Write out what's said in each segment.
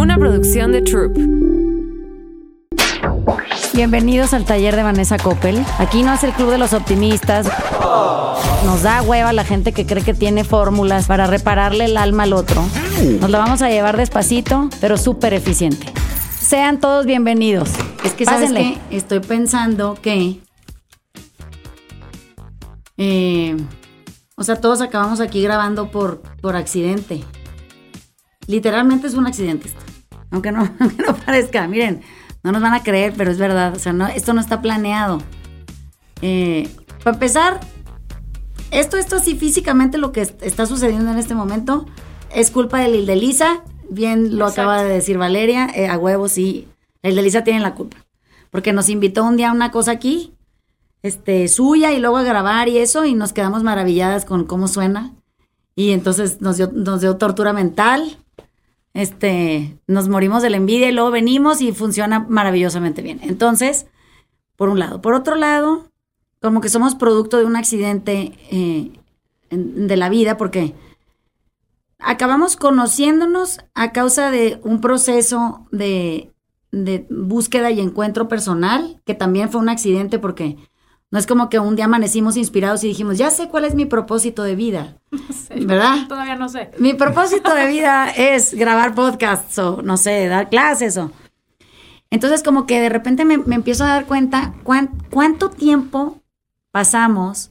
una producción de Troop. Bienvenidos al taller de Vanessa Coppel. Aquí no es el club de los optimistas. Nos da hueva la gente que cree que tiene fórmulas para repararle el alma al otro. Nos la vamos a llevar despacito, pero súper eficiente. Sean todos bienvenidos. Es que sabes Pásenle. que estoy pensando que. eh, o sea, todos acabamos aquí grabando por, por accidente. Literalmente es un accidente esto. Aunque no, aunque no parezca. Miren, no nos van a creer, pero es verdad. O sea, no, esto no está planeado. Eh, para empezar, esto, esto así físicamente lo que est- está sucediendo en este momento es culpa de Lil de Lisa. Bien lo acaba de decir Valeria. eh, a huevo, sí. El de Lisa tiene la culpa. Porque nos invitó un día a una cosa aquí, este, suya, y luego a grabar y eso, y nos quedamos maravilladas con cómo suena. Y entonces nos dio, nos dio tortura mental. Este, nos morimos de la envidia y luego venimos y funciona maravillosamente bien. Entonces, por un lado. Por otro lado, como que somos producto de un accidente eh, de la vida, porque acabamos conociéndonos a causa de un proceso de búsqueda y encuentro personal, que también fue un accidente porque no es como que un día amanecimos inspirados y dijimos, ya sé cuál es mi propósito de vida, ¿verdad? Todavía no sé. Mi propósito de vida es grabar podcasts o, no sé, dar clases o... Entonces como que de repente me, me empiezo a dar cuenta cuán- cuánto tiempo pasamos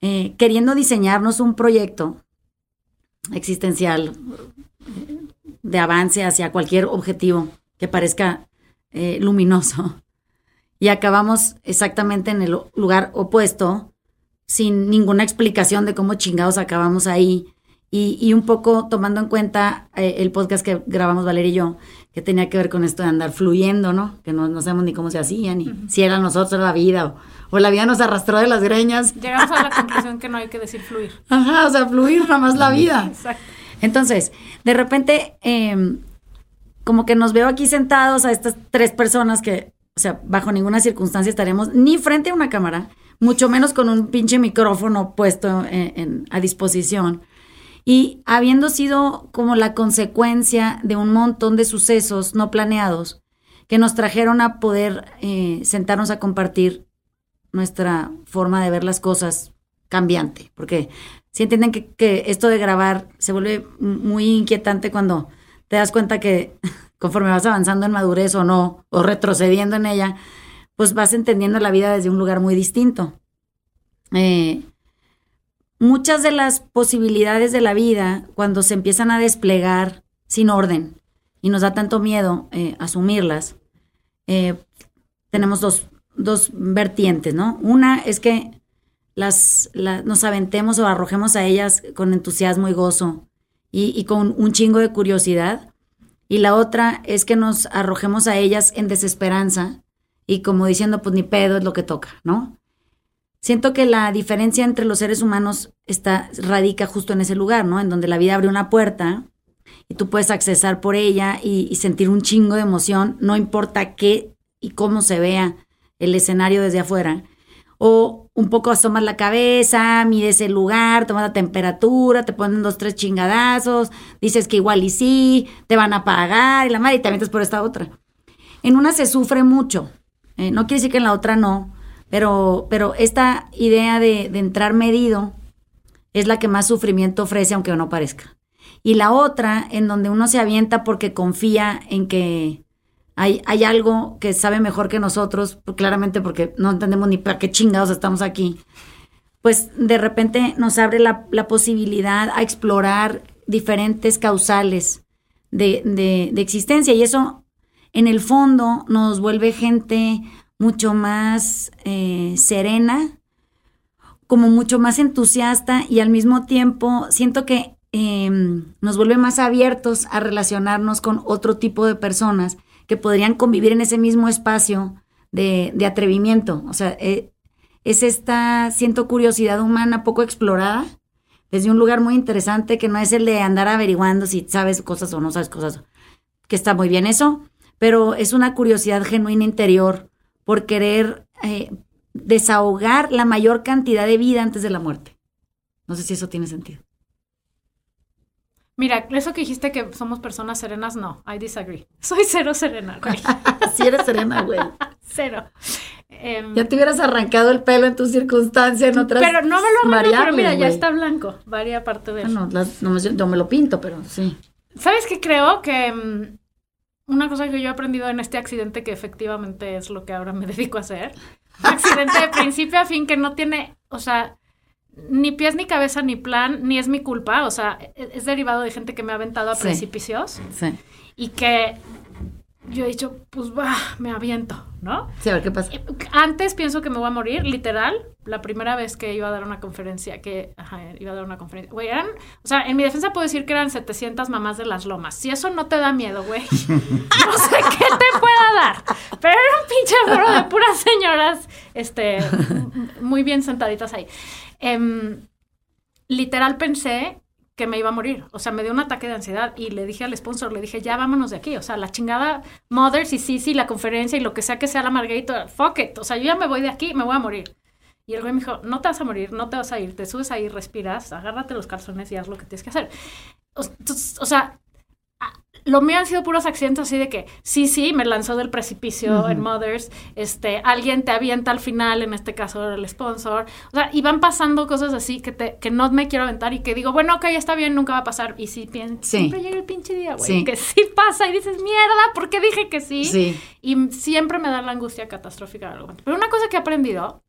eh, queriendo diseñarnos un proyecto existencial eh, de avance hacia cualquier objetivo que parezca eh, luminoso. Y acabamos exactamente en el lugar opuesto, sin ninguna explicación de cómo chingados acabamos ahí. Y, y un poco tomando en cuenta eh, el podcast que grabamos Valeria y yo, que tenía que ver con esto de andar fluyendo, ¿no? Que no, no sabemos ni cómo se hacía, ni si era nosotros la vida, o, o la vida nos arrastró de las greñas. Llegamos a la conclusión que no hay que decir fluir. Ajá, o sea, fluir nada más la vida. Exacto. Entonces, de repente, eh, como que nos veo aquí sentados a estas tres personas que, o sea, bajo ninguna circunstancia estaremos ni frente a una cámara, mucho menos con un pinche micrófono puesto en- a disposición. Y habiendo sido como la consecuencia de un montón de sucesos no planeados que nos trajeron a poder eh, sentarnos a compartir nuestra forma de ver las cosas cambiante, porque si entienden que, que esto de grabar se vuelve muy inquietante cuando te das cuenta que conforme vas avanzando en madurez o no, o retrocediendo en ella, pues vas entendiendo la vida desde un lugar muy distinto. Eh, muchas de las posibilidades de la vida, cuando se empiezan a desplegar sin orden y nos da tanto miedo eh, asumirlas, eh, tenemos dos, dos vertientes, ¿no? Una es que las, la- nos aventemos o arrojemos a ellas con entusiasmo y gozo y con un chingo de curiosidad. Y la otra es que nos arrojemos a ellas en desesperanza y como diciendo, pues ni pedo es lo que toca, ¿no? Siento que la diferencia entre los seres humanos está, radica justo en ese lugar, ¿no? En donde la vida abre una puerta y tú puedes accesar por ella y, y sentir un chingo de emoción, no importa qué y cómo se vea el escenario desde afuera. O un poco asomas la cabeza, mides el lugar, tomas la temperatura, te ponen dos, tres chingadazos, dices que igual y sí, te van a pagar y la madre y te avientas por esta otra. En una se sufre mucho, eh, no quiere decir que en la otra no, pero, pero esta idea de, de entrar medido es la que más sufrimiento ofrece, aunque no parezca. Y la otra, en donde uno se avienta porque confía en que hay, hay algo que sabe mejor que nosotros, pues, claramente porque no entendemos ni para qué chingados estamos aquí, pues de repente nos abre la, posibilidad a explorar diferentes causales de, de, de existencia. Y eso, en el fondo, nos vuelve gente mucho más eh, serena, como mucho más entusiasta y al mismo tiempo siento que eh, nos vuelve más abiertos a relacionarnos con otro tipo de personas que podrían convivir en ese mismo espacio de, de atrevimiento. O sea, eh, es esta, siento curiosidad humana poco explorada desde un lugar muy interesante que no es el de andar averiguando si sabes cosas o no sabes cosas, que está muy bien eso, pero es una curiosidad genuina interior por querer eh, desahogar la mayor cantidad de vida antes de la muerte. No sé si eso tiene sentido. Mira, eso que dijiste que somos personas serenas, no, I disagree. Soy cero serena, güey. sí eres serena, güey. cero. Em, Ya te hubieras arrancado el pelo en tu circunstancia, en otras pero no me lo arreglo, pero mira, ya está blanco. Varía parte de Ah, no, las- no me- yo me lo pinto, pero sí. ¿Sabes qué creo? Que mm, una cosa que yo he aprendido en este accidente, que efectivamente es lo que ahora me dedico a hacer, un accidente de principio a fin que no tiene, o sea, ni pies ni cabeza ni plan, ni es mi culpa, o sea, e- es derivado de gente que me ha aventado a Sí. precipicios Sí. y que yo he dicho, pues va, me aviento, ¿no? Sí, a ver qué pasa. Antes pienso que me voy a morir, literal. La primera vez que iba a dar una conferencia, que ajá, iba a dar una conferencia. Güey, eran, o sea, en mi defensa puedo decir que eran 700 mamás de las lomas. Si eso no te da miedo, güey, no sé qué te pueda dar. Pero era un pinche foro de puras señoras, este, muy bien sentaditas ahí. Em, literal pensé que me iba a morir. O sea, me dio un ataque de ansiedad y le dije al sponsor, le dije, ya vámonos de aquí. O sea, la chingada Mothers y Sisi, la conferencia y lo que sea que sea la Margarita, fuck it. O sea, yo ya me voy de aquí, me voy a morir. Y el güey me dijo, no te vas a morir, no te vas a ir, te subes ahí, respiras, agárrate los calzones y haz lo que tienes que hacer. O, o sea, lo mío han sido puros accidentes así de que sí, sí, me lanzó del precipicio en Mothers, este, alguien te avienta al final, en este caso el sponsor, o sea, y van pasando cosas así que, te, que no me quiero aventar y que digo, bueno, ok, está bien, nunca va a pasar, y sí, pien- Sí. siempre llega el pinche día, güey, Sí. que sí pasa y dices, mierda, ¿por qué dije que sí? Sí. Y siempre me da la angustia catastrófica de algo. Pero una cosa que he aprendido,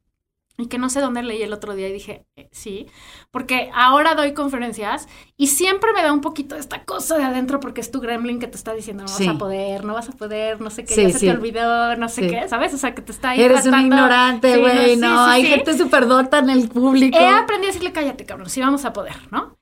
y que no sé dónde leí el otro día y dije, eh, sí, porque ahora doy conferencias y siempre me da un poquito esta cosa de adentro porque es tu gremlin que te está diciendo, no Sí. vas a poder, no vas a poder, no sé qué, Sí, ya se sí. te olvidó, no sé qué, ¿sabes? O sea, que te está ahí Eres un ignorante, güey. No, hay gente súper dota en el público. He aprendido a decirle, cállate, cabrón, sí vamos a poder, ¿no?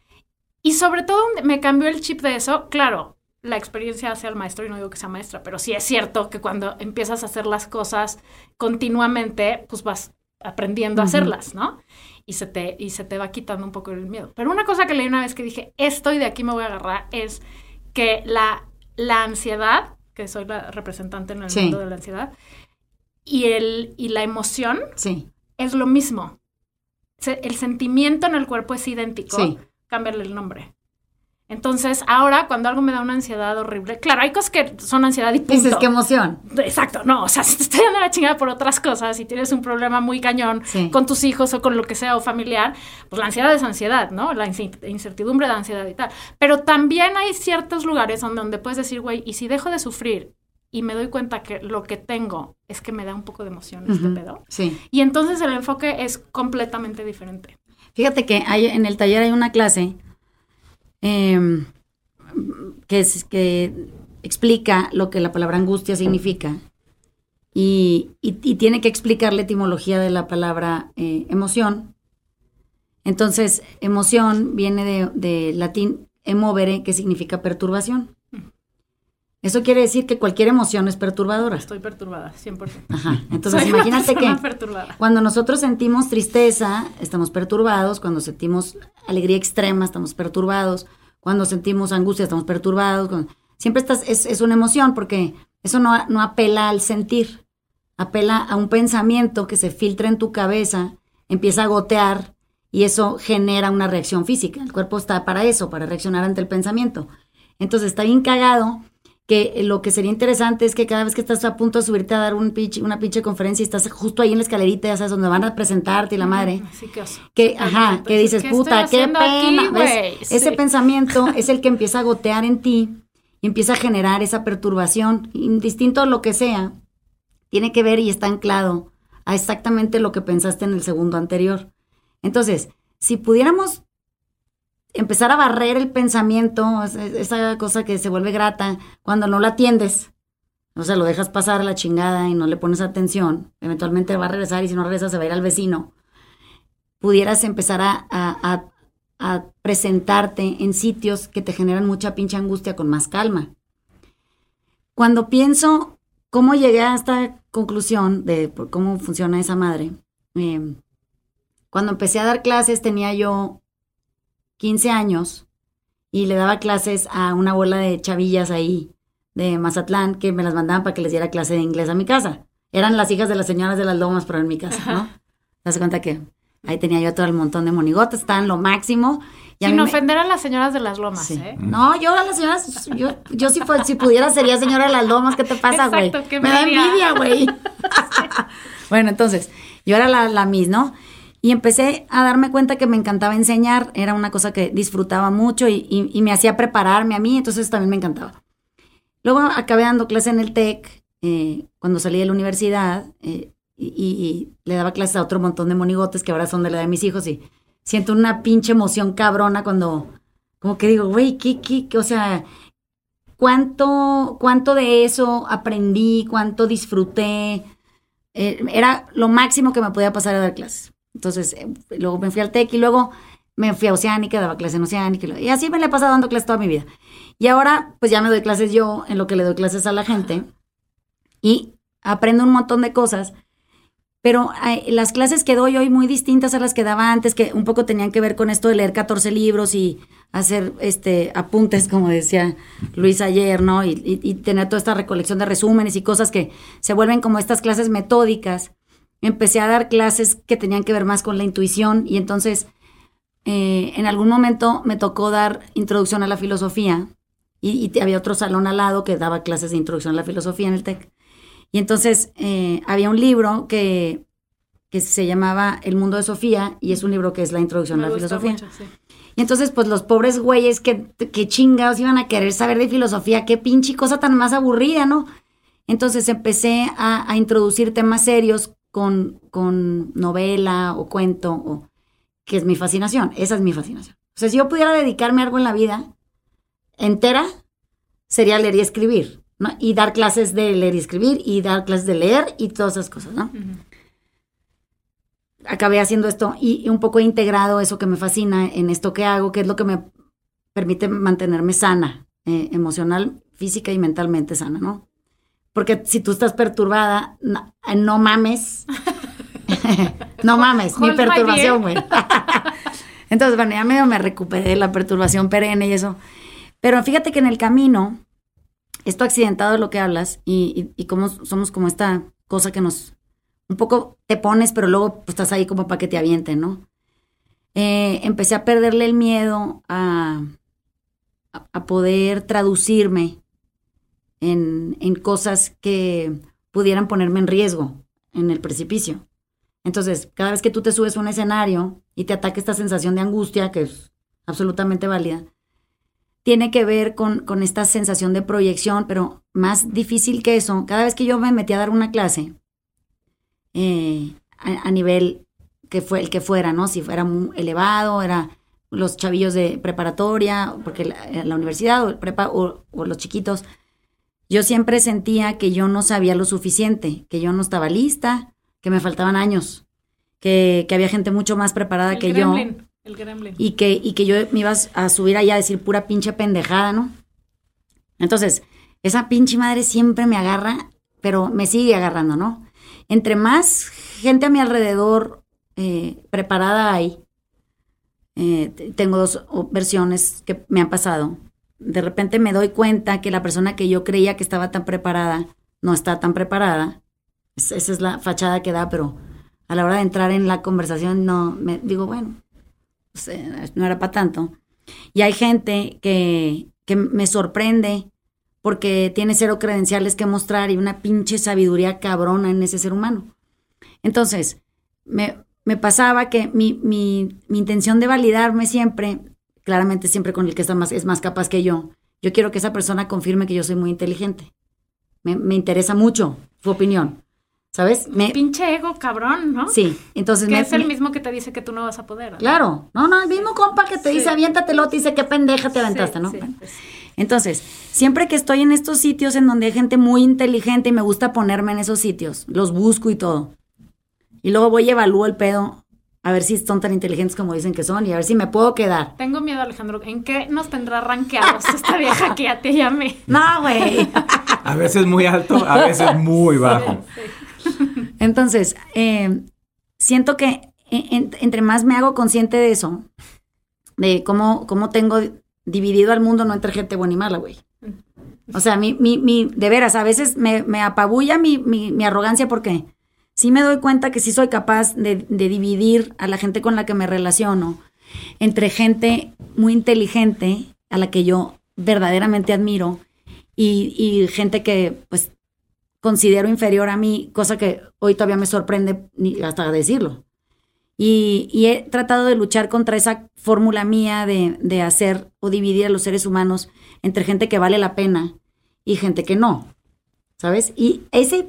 Y sobre todo me cambió el chip de eso, claro, la experiencia hace al maestro, y no digo que sea maestra, pero sí es cierto que cuando empiezas a hacer las cosas continuamente, pues vas aprendiendo a hacerlas, ¿no? Y se, te, y se te va quitando un poco el miedo. Pero una cosa que leí una vez que dije, esto y de aquí me voy a agarrar, es que la, la ansiedad, que soy la representante en el Sí. mundo de la ansiedad, y, el, y la emoción Sí, es lo mismo. Se- el sentimiento en el cuerpo es idéntico. Sí. Cámbiale el nombre. Entonces, ahora cuando algo me da una ansiedad horrible, claro, hay cosas que son ansiedad y punto. dices qué emoción. Exacto, no, o sea, si te estoy dando la chingada por otras cosas y tienes un problema muy cañón Sí. con tus hijos o con lo que sea o familiar, pues la ansiedad es ansiedad, ¿no? La incertidumbre de ansiedad y tal. Pero también hay ciertos lugares donde, donde puedes decir, güey, y si dejo de sufrir y me doy cuenta que lo que tengo es que me da un poco de emoción este pedo, Sí. y entonces el enfoque es completamente diferente. Fíjate que hay, en el taller hay una clase em, que, es, que explica lo que la palabra angustia significa y, tiene que explicar la etimología de la palabra eh, emoción. Entonces, emoción viene de latín emovere, que significa perturbación. Eso quiere decir que cualquier emoción es perturbadora. Estoy perturbada, 100%. Ajá. Entonces, Soy imagínate que perturbada. cuando nosotros sentimos tristeza, estamos perturbados. Cuando sentimos alegría extrema, estamos perturbados. Cuando sentimos angustia, estamos perturbados. Cuando- Siempre estás, es, es una emoción porque eso no, no apela al sentir. Apela a un pensamiento que se filtra en tu cabeza, empieza a gotear y eso genera una reacción física. El cuerpo está para eso, para reaccionar ante el pensamiento. Entonces está bien cagado que lo que sería interesante es que cada vez que estás a punto de subirte a dar un pinche- una pinche conferencia y estás justo ahí en la escalerita, ya sabes, donde van a presentarte y la madre, Así que oso. que, ajá, que dices, ¿Qué puta, qué pena. aquí, ¿ves? Ese Sí. pensamiento es el que empieza a gotear en ti y empieza a generar esa perturbación, indistinto a lo que sea, tiene que ver y está anclado a exactamente lo que pensaste en el segundo anterior. Entonces, si pudiéramos empezar a barrer el pensamiento, es- es- esa cosa que se vuelve grata, cuando no la atiendes, o sea, lo dejas pasar a la chingada y no le pones atención, eventualmente va a regresar y si no regresa se va a ir al vecino, pudieras empezar a, a- a- a presentarte en sitios que te generan mucha pinche angustia con más calma. Cuando pienso cómo llegué a esta conclusión de por cómo funciona esa madre, eh, cuando empecé a dar clases tenía yo 15 años y le daba clases a una bola de chavillas ahí de Mazatlán que me las mandaban para que les diera clase de inglés a mi casa. Eran las hijas de las señoras de las lomas, pero en mi casa, ¿no? Te das cuenta que ahí tenía yo todo el montón de monigotes, estaban lo máximo Y a Sin me- ofender a las señoras de las lomas, Sí. ¿eh? No, yo a las señoras, yo, yo si, si pudiera sería señora de las lomas, ¿qué te pasa, güey? Me da envidia. envidia, güey. bueno, entonces, yo era la, la Miss, ¿no? Y empecé a darme cuenta que me encantaba enseñar, era una cosa que disfrutaba mucho y, me hacía prepararme a mí, entonces también me encantaba. Luego acabé dando clase en el TEC, eh, cuando salí de la universidad, eh, y, le daba clases a otro montón de monigotes que ahora son de la de mis hijos y siento una pinche emoción cabrona cuando, como que digo, güey, ¿qué, qué, qué? o sea, cuánto, cuánto de eso aprendí, cuánto disfruté. Eh, era lo máximo que me podía pasar a dar clases. Entonces, eh, luego me fui al TEC y luego me fui a Oceánica, daba clases en Oceánica. y así me la he pasado dando clases toda mi vida. Y ahora, pues ya me doy clases yo en lo que le doy clases a la gente. Y aprendo un montón de cosas. Pero eh, las clases que doy hoy muy distintas a las que daba antes, que un poco tenían que ver con esto de leer 14 libros y hacer este apuntes, como decía Luis ayer, ¿no? Y, y- y tener toda esta recolección de resúmenes y cosas que se vuelven como estas clases metódicas. Empecé a dar clases que tenían que ver más con la intuición y entonces eh, en algún momento me tocó dar introducción a la filosofía y, y había otro salón al lado que daba clases de introducción a la filosofía en el TEC. Y entonces eh, había un libro que, que se llamaba El mundo de Sofía y es un libro que es la introducción Me a la filosofía. mucho, sí. Y entonces, pues los pobres güeyes que, que chingados iban a querer saber de filosofía, qué pinche cosa tan más aburrida, ¿no? Entonces empecé a, a introducir temas serios con, con novela o cuento, o, que es mi fascinación, esa es mi fascinación. O sea, si yo pudiera dedicarme a algo en la vida entera, sería leer y escribir, ¿no? Y dar clases de leer y escribir, y dar clases de leer y todas esas cosas, ¿no? Acabé haciendo esto y, y un poco he integrado eso que me fascina en esto que hago, que es lo que me permite mantenerme sana, eh, emocional, física y mentalmente sana, ¿no? Porque si tú estás perturbada, no, no mames. no mames, mi perturbación, güey. Entonces, bueno, ya medio me recuperé de la perturbación perenne y eso. Pero fíjate que en el camino, esto accidentado de lo que hablas y, y, y cómo somos como esta cosa que nos un poco te pones, pero luego pues, estás ahí como para que te avienten, ¿no? Eh, empecé a perderle el miedo a, a, a poder traducirme en, en cosas que pudieran ponerme en riesgo en el precipicio. Entonces, cada vez que tú te subes a un escenario y te ataca esta sensación de angustia, que es absolutamente válida, tiene que ver con, con esta sensación de proyección, pero más difícil que eso, cada vez que yo me metí a dar una clase, eh, a, nivel que fue el que fuera, ¿no? Si fuera muy elevado, era los chavillos de preparatoria, porque la, universidad o, prepa, o, o los chiquitos, yo siempre sentía que yo no sabía lo suficiente, que yo no estaba lista, que me faltaban años, que, que había gente mucho más preparada El que yo El gremlin. y que, y que yo me iba a subir allá a decir pura pinche pendejada, ¿no? Entonces, esa pinche madre siempre me agarra, pero me sigue agarrando, ¿no? Entre más gente a mi alrededor eh, preparada hay, eh, tengo dos versiones que me han pasado. De repente me doy cuenta que la persona que yo creía que estaba tan preparada no está tan preparada. Es- esa es la fachada que da, pero a la hora de entrar en la conversación no, me digo, bueno, pues, no era para tanto. Y hay gente que, que me sorprende porque tiene cero credenciales que mostrar y una pinche sabiduría cabrona en ese ser humano. Entonces, me, me pasaba que mi, mi, mi intención de validarme siempre, claramente siempre con el que está más, es más capaz que yo, yo quiero que esa persona confirme que yo soy muy inteligente. Me, me interesa mucho su opinión, ¿sabes? Me, Pinche ego, cabrón, ¿no? sí, entonces Que me, es el mismo que te dice que tú no vas a poder. ¿no? Claro, no, no, el mismo compa que te Sí. dice aviéntatelo, te dice qué pendeja te Sí, aventaste, ¿no? sí, Bueno. pues. Entonces, siempre que estoy en estos sitios en donde hay gente muy inteligente y me gusta ponerme en esos sitios, los busco y todo. Y luego voy y evalúo el pedo a ver si son tan inteligentes como dicen que son y a ver si me puedo quedar. Tengo miedo, Alejandro. ¿En qué nos tendrá rankeados esta vieja que ya te llamé? No, güey. A veces muy alto, a veces muy bajo. Entonces, eh, siento que en- en- entre más me hago consciente de eso, de cómo, cómo tengo dividido al mundo no entre gente buena y mala, güey. O sea, mi, mi, mi, de veras, a veces me, me apabulla mi, mi, mi arrogancia porque sí me doy cuenta que sí soy capaz de, dividir a la gente con la que me relaciono. entre gente muy inteligente, a la que yo verdaderamente admiro, y, gente que pues considero inferior a mí, cosa que hoy todavía me sorprende hasta decirlo. Y, y he tratado de luchar contra esa fórmula mía de, de hacer o dividir a los seres humanos entre gente que vale la pena y gente que no, ¿sabes? Y ese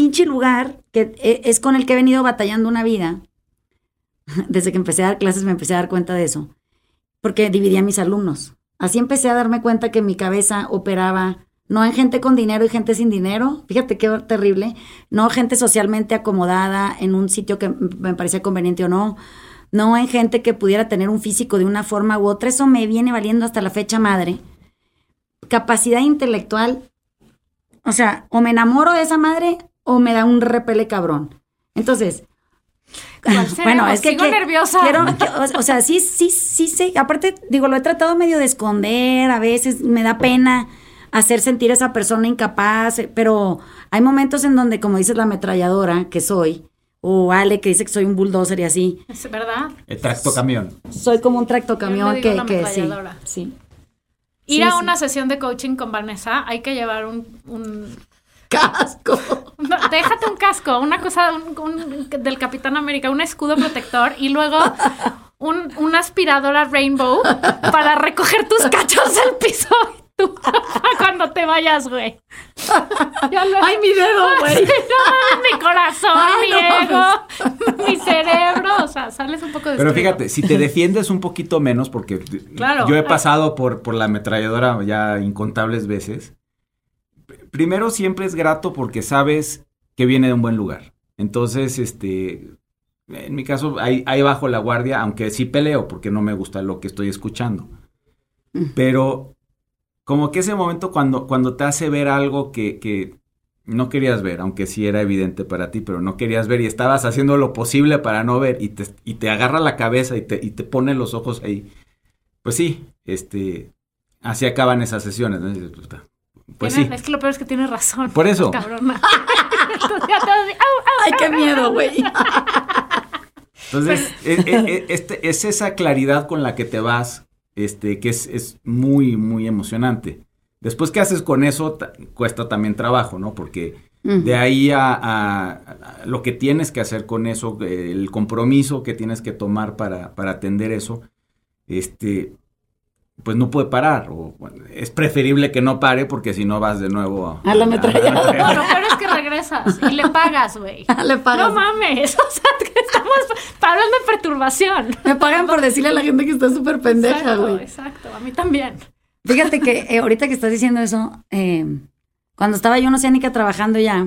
pinche lugar que e- es con el que he venido batallando una vida, desde que empecé a dar clases me empecé a dar cuenta de eso, porque dividía a mis alumnos. Así empecé a darme cuenta que mi cabeza operaba no en gente con dinero y gente sin dinero, fíjate qué terrible, no gente socialmente acomodada en un sitio que me parecía conveniente o no, no en gente que pudiera tener un físico de una forma u otra, eso me viene valiendo hasta la fecha madre. Capacidad intelectual, o sea, o me enamoro de esa madre o me da un repele cabrón. Entonces, ¿Cuál será? Sigo nerviosa. quiero- que- o, sea, sí, sí, sí, sí. Aparte, digo, lo he tratado medio de esconder, a veces me da pena hacer sentir a esa persona incapaz, eh, pero hay momentos en donde, como dices la ametralladora que soy, o Ale que dice que soy un bulldozer y así, Es verdad. El tracto camión. soy como un tractocamión Yo le digo que, que sí, ametralladora. sí. Ir Sí, a sí. una sesión de coaching con Vanessa, hay que llevar un, un- Casco. no, déjate un casco, una cosa un- un- del Capitán América, un escudo protector y luego un, una aspiradora Rainbow para recoger tus cachos del piso cuando te vayas, güey. Lo- Ay, mi dedo, güey. Sí, no mi corazón, Ay, mi no ego, mi cerebro, o sea, sales un poco de Pero fíjate, si te defiendes un poquito menos, porque Claro. yo he pasado por, por la ametralladora ya incontables veces. Primero siempre es grato porque sabes que viene de un buen lugar. Entonces, este, en mi caso, ahí, ahí bajo la guardia, aunque sí peleo porque no me gusta lo que estoy escuchando. Pero como que ese momento cuando, cuando te hace ver algo que, que no querías ver, aunque sí era evidente para ti, pero no querías ver y estabas haciendo lo posible para no ver y te, y te agarra la cabeza y te, y te pone los ojos ahí. Pues sí, este, así acaban esas sesiones. ¿no? Pues sí. Es que lo peor es que tienes razón. Por eso. Cabrona. Ay, qué miedo, güey. Entonces, es, es- este, es esa claridad con la que te vas, este, que es, es muy, muy emocionante. Después, ¿qué haces con eso? Ta- cuesta también trabajo, ¿no? Porque de ahí a, a- a lo que tienes que hacer con eso, el compromiso que tienes que tomar para, para atender eso, este, pues no puede parar. O, bueno, es preferible que no pare porque si no vas de nuevo A la ametralladora. No, lo peor es que regresas y le pagas, güey. Le pagas. No mames, o sea, que estamos hablando de perturbación. Me pagan por decirle a la gente que está súper pendeja, exacto, güey. exacto, a mí también. Fíjate que eh, ahorita que estás diciendo eso, eh, cuando estaba yo en Oceánica trabajando ya,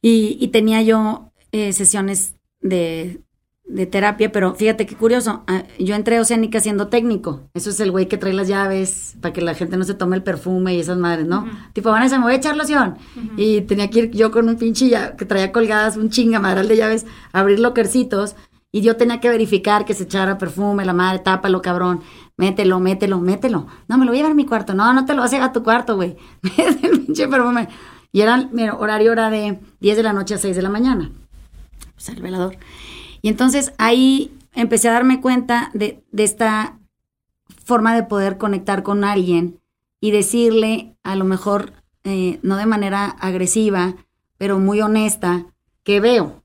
y, y tenía yo eh, sesiones de, de terapia, pero fíjate qué curioso, ah, yo entré a Oceánica siendo técnico, eso es el güey que trae las llaves para que la gente no se tome el perfume y esas madres, ¿no? Tipo, Vanessa, me voy a echar loción. Y tenía que ir yo con un pinche ya, que traía colgadas un chingamadral de llaves, a abrir lockercitos, y yo tenía que verificar que se echara perfume, la madre, tápalo, cabrón. Mételo, mételo, mételo. No, me lo voy a llevar a mi cuarto. No, no te lo vas a llevar a tu cuarto, güey. Mete el pinche perfume. Y era, mira, horario era de 10 de la noche a 6 de la mañana. Pues el velador. Y entonces ahí empecé a darme cuenta de, de esta forma de poder conectar con alguien y decirle, a lo mejor, eh, no de manera agresiva, pero muy honesta, que veo.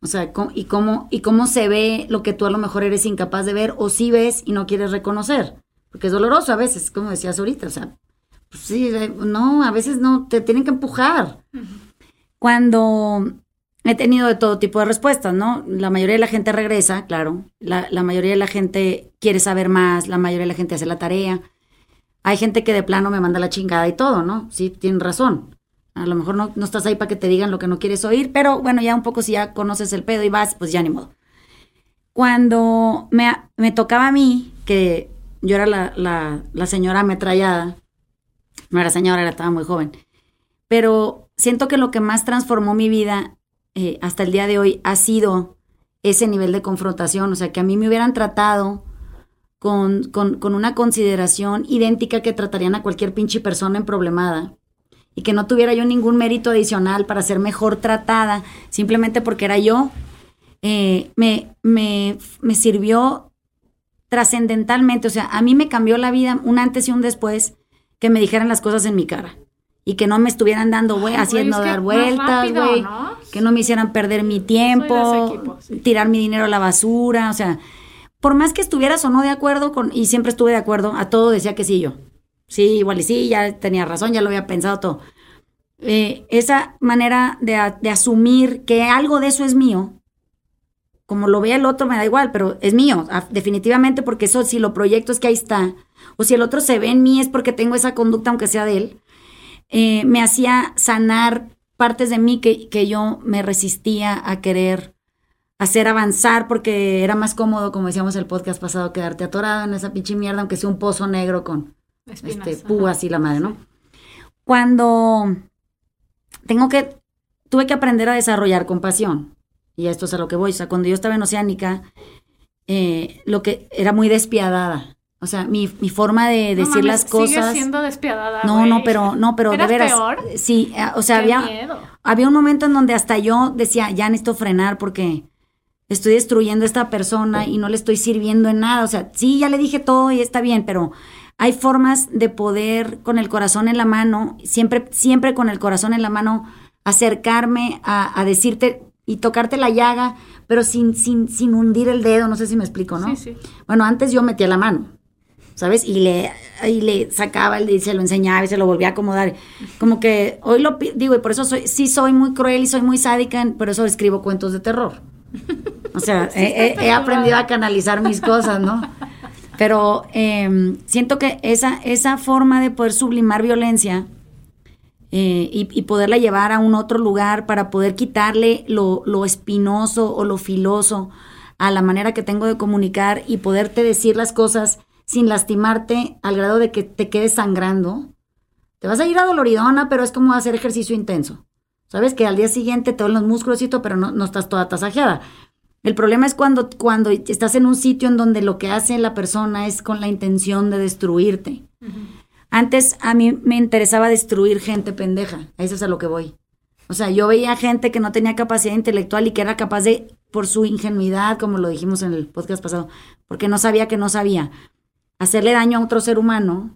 O sea, cómo- y cómo, y cómo se ve lo que tú a lo mejor eres incapaz de ver o sí ves y no quieres reconocer. Porque es doloroso a veces, como decías ahorita. O sea, pues sí, eh, no, a veces no, te tienen que empujar. Cuando he tenido de todo tipo de respuestas, ¿no? La mayoría de la gente regresa, claro. La, la mayoría de la gente quiere saber más, la mayoría de la gente hace la tarea. Hay gente que de plano me manda la chingada y todo, ¿no? Sí, tienen razón. A lo mejor no, no estás ahí para que te digan lo que no quieres oír, pero bueno, ya un poco si ya conoces el pedo y vas, pues ya ni modo. Cuando me, me tocaba a mí, que yo era la, la, la señora ametrallada, no era señora, era, estaba muy joven, pero siento que lo que más transformó mi vida eh, hasta el día de hoy ha sido ese nivel de confrontación, o sea, que a mí me hubieran tratado con, con, una consideración idéntica que tratarían a cualquier pinche persona en problemada y que no tuviera yo ningún mérito adicional para ser mejor tratada simplemente porque era yo. eh, me, me, me sirvió trascendentalmente. O sea, a mí me cambió la vida un antes y un después que me dijeran las cosas en mi cara. Y que no me estuvieran dando, güey, haciendo es que dar vueltas, güey. ¿no? Que no me hicieran perder mi tiempo, tirar mi dinero a la basura. O sea, por más que estuvieras o no de acuerdo con, y siempre estuve de acuerdo, a todo decía que sí yo. Sí, igual y sí, ya tenía razón, ya lo había pensado todo. Eh, esa manera de, de asumir que algo de eso es mío, como lo vea el otro me da igual, pero es mío, definitivamente, porque eso si lo proyecto es que ahí está, o si el otro se ve en mí es porque tengo esa conducta, aunque sea de él, eh, me hacía sanar partes de mí que, que yo me resistía a querer hacer avanzar porque era más cómodo, como decíamos el podcast pasado, quedarte atorado en esa pinche mierda, aunque sea un pozo negro con Espinas, este, púas y la madre, ¿no? Cuando tengo que, tuve que aprender a desarrollar compasión. Y esto es a lo que voy. O sea, cuando yo estaba en Oceánica, eh, lo que era muy despiadada. O sea, mi, mi forma de No decir mames, las cosas. Sigues siendo despiadada, no, no, pero, no, pero de ¿Eras veras. peor? Sí, eh, o sea, Qué había, miedo. había un momento en donde hasta yo decía, ya necesito frenar porque estoy destruyendo a esta persona y no le estoy sirviendo en nada. O sea, sí, ya le dije todo y está bien, pero hay formas de poder con el corazón en la mano, siempre, siempre con el corazón en la mano, acercarme a, a decirte y tocarte la llaga, pero sin, sin, sin hundir el dedo, no sé si me explico, ¿no? Sí, sí. Bueno, antes yo metía la mano, ¿sabes? Y le, y le sacaba y se lo enseñaba y se lo volvía a acomodar. Como que hoy lo digo, y por eso soy, sí soy muy cruel y soy muy sádica, por eso escribo cuentos de terror. O sea, he, he- he aprendido a canalizar mis cosas, ¿no? Pero eh, siento que esa, esa forma de poder sublimar violencia eh, y, y poderla llevar a un otro lugar para poder quitarle lo, lo espinoso o lo filoso a la manera que tengo de comunicar y poderte decir las cosas sin lastimarte al grado de que te quedes sangrando. Te vas a ir a doloridona, pero es como hacer ejercicio intenso. Sabes que al día siguiente te duelen los músculos y todo, pero no, no estás toda tasajeada. El problema es cuando, cuando estás en un sitio en donde lo que hace la persona es con la intención de destruirte. Antes a mí me interesaba destruir gente pendeja, a eso es a lo que voy. O sea, yo veía gente que no tenía capacidad intelectual y que era capaz de, por su ingenuidad, como lo dijimos en el podcast pasado, porque no sabía que no sabía, hacerle daño a otro ser humano,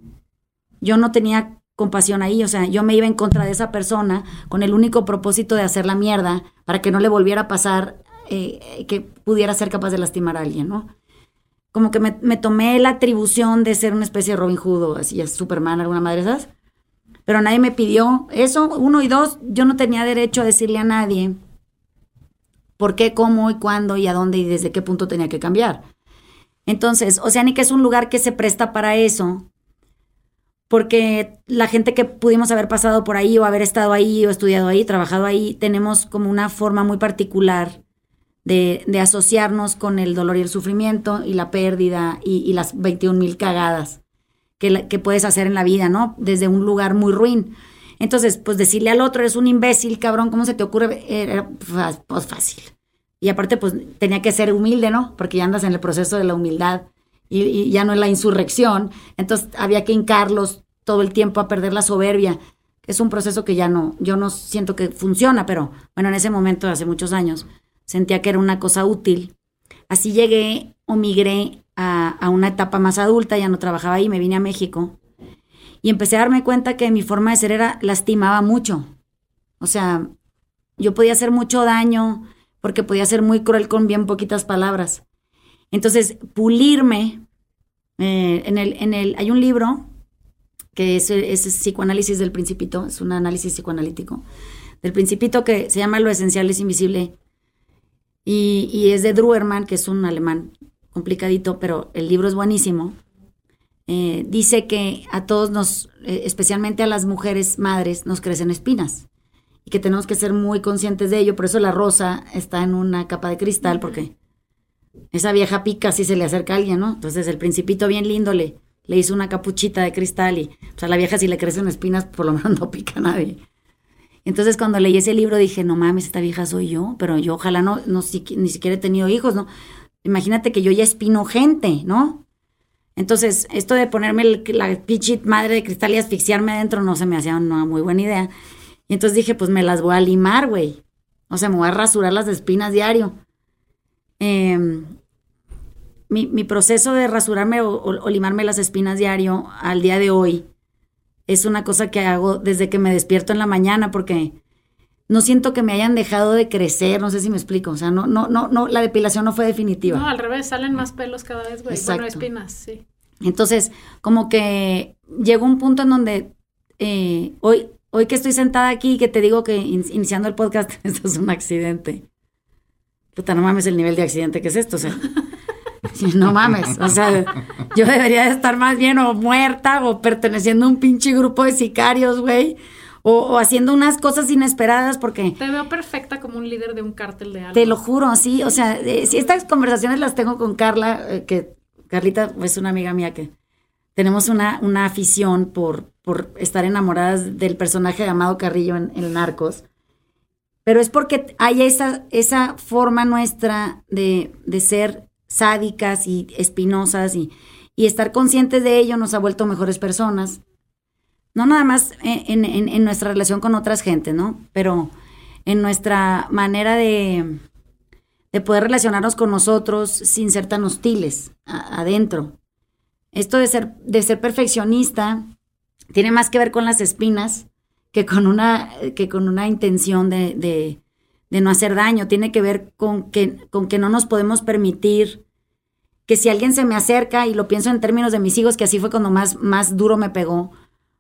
yo no tenía compasión ahí, o sea, yo me iba en contra de esa persona con el único propósito de hacer la mierda para que no le volviera a pasar eh, que pudiera ser capaz de lastimar a alguien, ¿no? Como que me, tomé la atribución de ser una especie de Robin Hood o así, Superman, alguna madre esas. Pero nadie me pidió eso. Uno y dos, yo no tenía derecho a decirle a nadie por qué, cómo y cuándo y a dónde y desde qué punto tenía que cambiar. Entonces, Oceánica es un lugar que se presta para eso, porque la gente que pudimos haber pasado por ahí o haber estado ahí o estudiado ahí, trabajado ahí, tenemos como una forma muy particular de, de asociarnos con el dolor y el sufrimiento y la pérdida y, y las 21 mil cagadas que, la- que puedes hacer en la vida, ¿no? Desde un lugar muy ruin. Entonces, pues decirle al otro, eres un imbécil, cabrón, ¿cómo se te ocurre? Era pues fácil. Y aparte, pues tenía que ser humilde, ¿no? Porque ya andas en el proceso de la humildad y, ya no es la insurrección. Entonces, había que hincarlos todo el tiempo a perder la soberbia. Es un proceso que ya no, yo no siento que funciona, pero bueno, en ese momento, hace muchos años, sentía que era una cosa útil. Así llegué o migré a, a una etapa más adulta, ya no trabajaba ahí, me vine a México y empecé a darme cuenta que mi forma de ser era lastimaba mucho. O sea, yo podía hacer mucho daño porque podía ser muy cruel con bien poquitas palabras. Entonces, pulirme, eh, en el, en el, hay un libro que es, psicoanálisis del principito, es un análisis psicoanalítico del principito que se llama Lo esencial es invisible y, y es de Druermann, que es un alemán complicadito, pero el libro es buenísimo. Eh, dice que a todos nos, eh, especialmente a las mujeres madres, nos crecen espinas y que tenemos que ser muy conscientes de ello. Por eso la rosa está en una capa de cristal, porque esa vieja pica si se le acerca a alguien, ¿no? Entonces el principito bien lindo le, le hizo una capuchita de cristal y pues, a la vieja si le crecen espinas, por lo menos no pica a nadie. Entonces cuando leí ese libro dije, no mames, esta vieja soy yo, pero yo ojalá no, no ni siquiera he tenido hijos, ¿no? Imagínate que yo ya espino gente, ¿no? Entonces, esto de ponerme la pinche madre de cristal y asfixiarme adentro no se me hacía una muy buena idea. Y entonces dije, pues me las voy a limar, güey. O sea, me voy a rasurar las espinas diario. eh, mi, mi proceso de rasurarme o, o- o limarme las espinas diario al día de hoy es una cosa que hago desde que me despierto en la mañana porque no siento que me hayan dejado de crecer, no sé si me explico, o sea, no, no, no, no, la depilación no fue definitiva. No, al revés, salen más pelos cada vez, güey. Bueno, espinas, sí. Entonces, como que llegó un punto en donde eh, hoy, hoy que estoy sentada aquí, que te digo que in- iniciando el podcast, esto es un accidente. Puta, no mames el nivel de accidente que es esto, o sea. No mames, o sea, yo debería de estar más bien o muerta o perteneciendo a un pinche grupo de sicarios, güey, o, o haciendo unas cosas inesperadas porque Te veo perfecta como un líder de un cártel de algo. te lo juro, sí. O sea, eh, si estas conversaciones las tengo con Carla, eh, que Carlita es una amiga mía que tenemos una, una afición por, por estar enamoradas del personaje de Amado Carrillo en, en Narcos. Pero es porque hay esa, esa forma nuestra de, de ser sádicas y espinosas y, y estar conscientes de ello nos ha vuelto mejores personas. No nada más en, en- nuestra relación con otras gentes, ¿no? Pero en nuestra manera de, de poder relacionarnos con nosotros sin ser tan hostiles adentro. Esto de ser, de ser perfeccionista tiene más que ver con las espinas que con una, que con una intención de, de- no hacer daño. Tiene que ver con que, con que no nos podemos permitir que si alguien se me acerca, y lo pienso en términos de mis hijos, que así fue cuando más, más duro me pegó.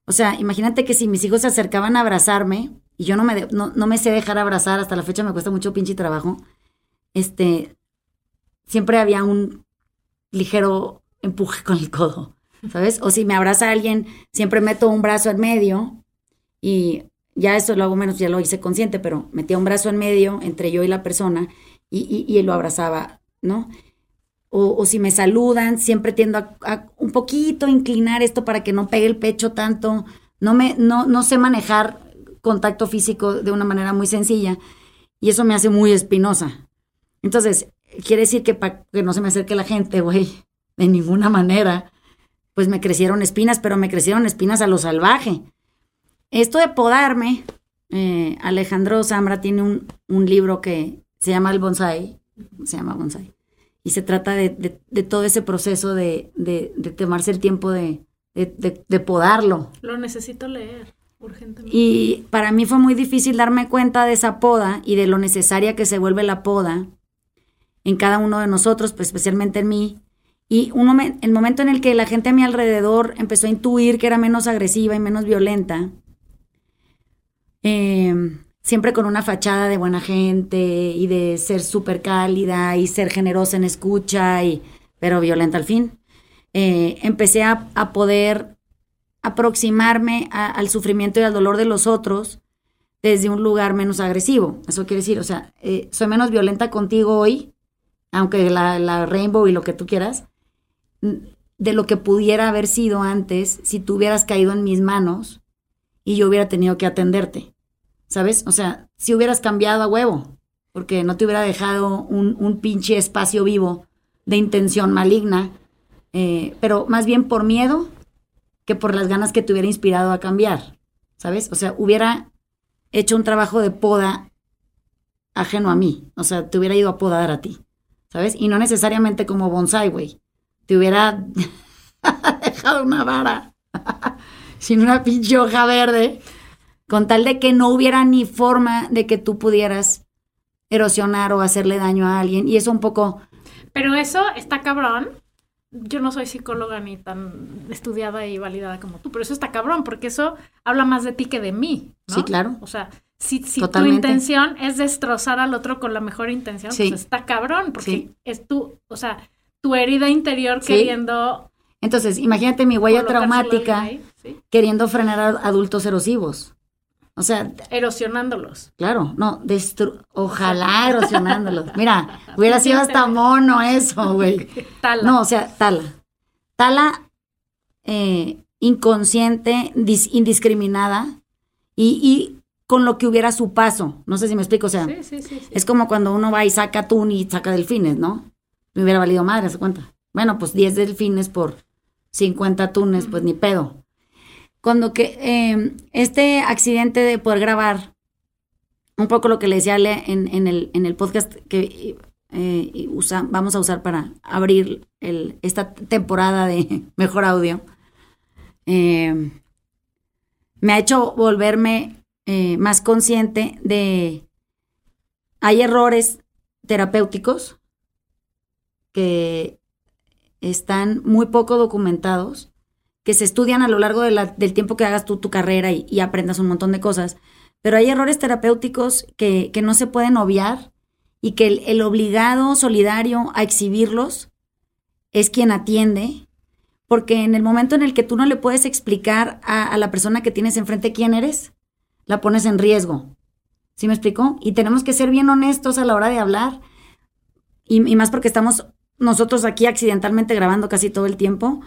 O sea, imagínate que si mis hijos se acercaban a abrazarme, y yo no me, no, no me sé dejar abrazar, hasta la fecha me cuesta mucho pinche trabajo, este, siempre había un ligero empuje con el codo, ¿sabes? O si me abraza alguien, siempre meto un brazo en medio y ya eso lo hago menos, ya lo hice consciente, pero metía un brazo en medio entre yo y la persona y, y, lo abrazaba, ¿no? O, o si me saludan, siempre tiendo a, a un poquito inclinar esto para que no pegue el pecho tanto. No, me, no, no sé manejar contacto físico de una manera muy sencilla y eso me hace muy espinosa. Entonces, quiere decir que para que no se me acerque la gente, güey, de ninguna manera, pues me crecieron espinas, pero me crecieron espinas a lo salvaje. Esto de podarme, eh, Alejandro Zambra tiene un, un libro que se llama El Bonsai, se llama Bonsai, y se trata de, de- de todo ese proceso de, de- tomarse el tiempo de, de- de- de podarlo. Lo necesito leer urgentemente. Y para mí fue muy difícil darme cuenta de esa poda y de lo necesaria que se vuelve la poda en cada uno de nosotros, pues especialmente en mí. Y un el momento en el que la gente a mi alrededor empezó a intuir que era menos agresiva y menos violenta, eh, siempre con una fachada de buena gente y de ser súper cálida y ser generosa en escucha, y, pero violenta al fin, eh, empecé a, a poder aproximarme al sufrimiento y al dolor de los otros desde un lugar menos agresivo. Eso quiere decir, o sea, eh, soy menos violenta contigo hoy, aunque la, la rainbow y lo que tú quieras, de lo que pudiera haber sido antes si tú hubieras caído en mis manos y yo hubiera tenido que atenderte. ¿Sabes? O sea, si hubieras cambiado a huevo, porque no te hubiera dejado un, un pinche espacio vivo de intención maligna, eh, pero más bien por miedo que por las ganas que te hubiera inspirado a cambiar, ¿sabes? O sea, hubiera hecho un trabajo de poda ajeno a mí, o sea, te hubiera ido a podar a ti, ¿sabes? Y no necesariamente como bonsai, güey. Te hubiera dejado una vara sin una pinche hoja verde, con tal de que no hubiera ni forma de que tú pudieras erosionar o hacerle daño a alguien. Y eso un poco, Pero eso está cabrón. Yo no soy psicóloga ni tan estudiada y validada como tú, pero eso está cabrón, porque eso habla más de ti que de mí. ¿no? Sí, claro. O sea, si, si tu intención es destrozar al otro con la mejor intención, Sí. pues está cabrón, porque Sí. es tu, o sea, tu herida interior Sí. queriendo entonces, imagínate mi huella traumática alguien ahí, ¿sí? queriendo frenar a adultos erosivos. O sea, erosionándolos. Claro, no, destru ojalá erosionándolos. Mira, hubiera sido hasta mono eso, güey. Tala. No, o sea, tala. Tala eh, inconsciente, dis- indiscriminada y, y con lo que hubiera a su paso. No sé si me explico, o sea, Sí, sí, sí. sí. es como cuando uno va y saca atún y saca delfines, ¿no? Me hubiera valido madre, ¿se cuenta? Bueno, pues 10 delfines por 50 atunes, pues ni pedo. Cuando que eh, este accidente de poder grabar, un poco lo que le decía Ale en, en el, en el podcast, que eh, usa- vamos a usar para abrir el, esta temporada de Mejor Audio, eh, me ha hecho volverme eh, más consciente de... Hay errores terapéuticos que están muy poco documentados, que se estudian a lo largo de la- del tiempo que hagas tú tu carrera y, aprendas un montón de cosas, pero hay errores terapéuticos que, que no se pueden obviar y que el, obligado solidario a exhibirlos es quien atiende, porque en el momento en el que tú no le puedes explicar a, la persona que tienes enfrente quién eres, la pones en riesgo. ¿Sí me explicó? Y tenemos que ser bien honestos a la hora de hablar, y más porque estamos nosotros aquí accidentalmente grabando casi todo el tiempo.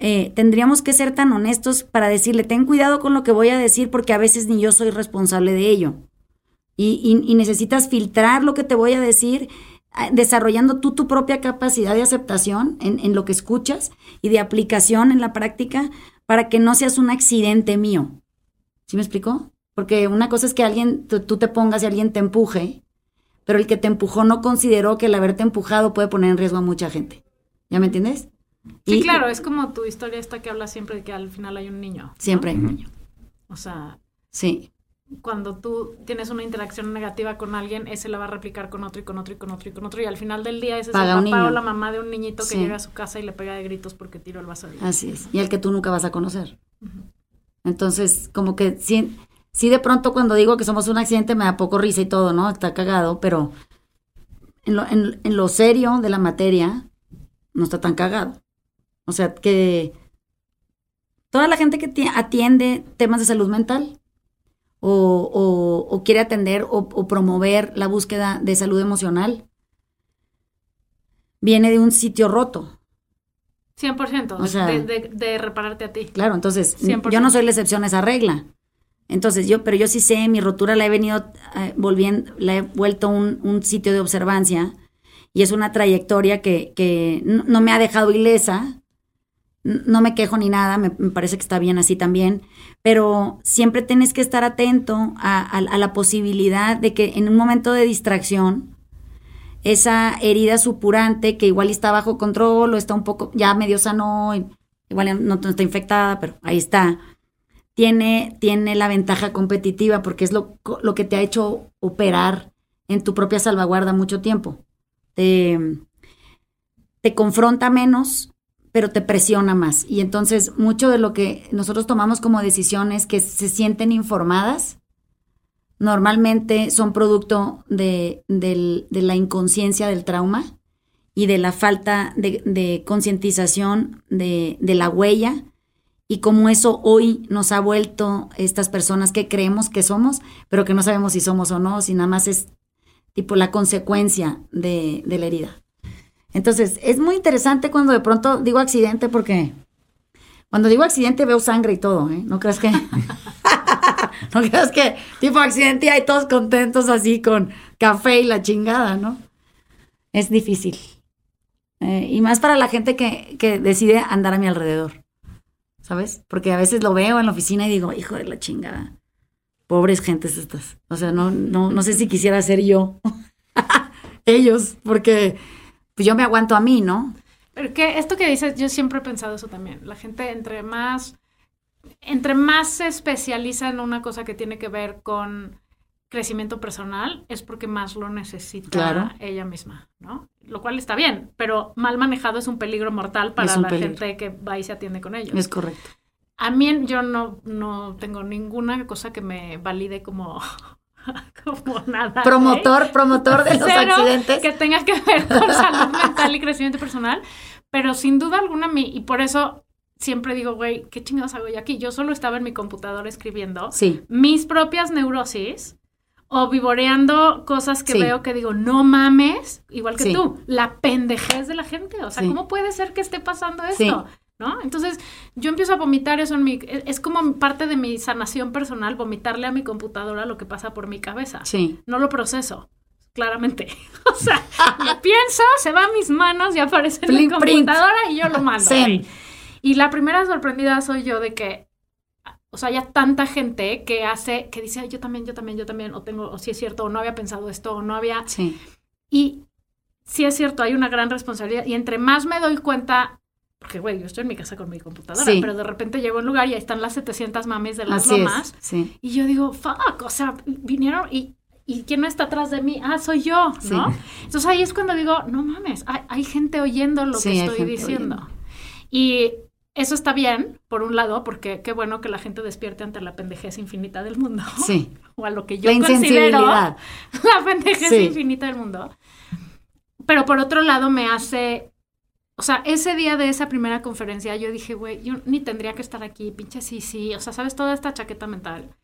eh, tendríamos que ser tan honestos para decirle, ten cuidado con lo que voy a decir porque a veces ni yo soy responsable de ello. Y, necesitas filtrar lo que te voy a decir, ah, desarrollando tú tu propia capacidad de aceptación en, en lo que escuchas y de aplicación en la práctica para que no seas un accidente mío. ¿Sí me explicó? Porque una cosa es que alguien, tú te pongas y alguien te empuje, pero el que te empujó no consideró que el haberte empujado puede poner en riesgo a mucha gente. ¿Ya me entiendes? Sí, Y- claro, es como tu historia esta que habla siempre de que al final hay un niño. ¿no? Siempre hay un niño. O sea, Sí, cuando tú tienes una interacción negativa con alguien, ese la va a replicar con otro y con otro y con otro y con otro. Y al final del día ese Paga es el papá o la mamá de un niñito que Sí. llega a su casa y le pega de gritos porque tiró el vaso de así es. Y el que tú nunca vas a conocer. Entonces, como que sí, sí de pronto cuando digo que somos un accidente me da poco risa y todo, ¿no? Está cagado, pero en lo, en, en lo serio de la materia no está tan cagado. O sea, que toda la gente que ti- atiende temas de salud mental o, o- o quiere atender o, o promover la búsqueda de salud emocional viene de un sitio roto. 100%, O sea- de, de- de repararte a ti. Claro, entonces 100%. yo no soy la excepción a esa regla. Entonces yo, pero yo sí sé, mi rotura la he venido eh, volviendo, la he vuelto un, un sitio de observancia y es una trayectoria que, que no, me ha dejado ilesa. No me quejo ni nada, me, parece que está bien así también, pero siempre tienes que estar atento a, la posibilidad de que en un momento de distracción, esa herida supurante que igual está bajo control o está un poco, ya medio sano, y- igual no, no está infectada, pero ahí está. Tiene, tiene la ventaja competitiva porque es lo, lo que te ha hecho operar en tu propia salvaguarda mucho tiempo. Te, confronta menos, pero te presiona más. Y entonces mucho de lo que nosotros tomamos como decisiones que se sienten informadas, normalmente son producto de, de la inconsciencia del trauma y de la falta de, de concientización de la huella y cómo eso hoy nos ha vuelto estas personas que creemos que somos, pero que no sabemos si somos o no, si nada más es tipo la consecuencia de, la herida. Entonces, es muy interesante cuando de pronto digo accidente porque cuando digo accidente veo sangre y todo, ¿eh? No creas que... no creas que tipo accidente y hay todos contentos así con café y la chingada, ¿no? Es difícil. Eh, y más para la gente que, que decide andar a mi alrededor, ¿sabes? Porque a veces lo veo en la oficina y digo, hijo de la chingada. Pobres gentes estas. O sea, no, no, no sé si quisiera ser yo. Ellos, porque pues yo me aguanto a mí, ¿no? Pero que esto que dices, yo siempre he pensado eso también. La gente entre más, entre más se especializa en una cosa que tiene que ver con crecimiento personal, es porque más lo necesita Claro. ella misma, ¿no? Lo cual está bien, pero mal manejado es un peligro mortal para la peligro. gente que va y se atiende con ellos. Es correcto. A mí yo no, no tengo ninguna cosa que me valide como, como nada. Promotor, promotor de los Cero accidentes. que tenga que ver con salud mental y crecimiento personal, pero sin duda alguna mi, y por eso siempre digo, güey, ¿qué chingados hago yo aquí? Yo solo estaba en mi computadora escribiendo Sí, mis propias neurosis o vivoreando cosas que Sí. veo que digo, no mames, igual que Sí. tú, la pendejez de la gente, o sea, Sí. ¿cómo puede ser que esté pasando Sí. esto? ¿No? Entonces, yo empiezo a vomitar eso en mi... Es es como parte de mi sanación personal, vomitarle a mi computadora lo que pasa por mi cabeza sí. no lo proceso, claramente. O sea, lo pienso, se va a mis manos y aparece en print. computadora y yo lo mando. Güey. Y la primera sorprendida soy yo de que, o sea, hay tanta gente que hace, que dice, "Ay, yo también, yo también, yo también, o tengo, o si es cierto, o no había pensado esto, o no había... Sí. Y sí es cierto, hay una gran responsabilidad y entre más me doy cuenta, porque güey, yo estoy en mi casa con mi computadora, Sí. pero de repente llego a un lugar y ahí están las 700 mames de las Así lomas es. Sí. y yo digo, fuck, o sea, vinieron y... ¿Y quién está atrás de mí? Ah, soy yo, ¿no? Sí. Entonces ahí es cuando digo, no mames, hay, hay gente oyendo lo Sí, que estoy diciendo. oyendo. Y eso está bien, por un lado, porque qué bueno que la gente despierte ante la pendejez infinita del mundo. Sí. O a lo que yo La considero la pendejez Sí. infinita del mundo. Pero por otro lado me hace... O sea, ese día de esa primera conferencia yo dije, güey, yo ni tendría que estar aquí, pinche sí, sí. O sea, ¿sabes? Toda esta chaqueta mental.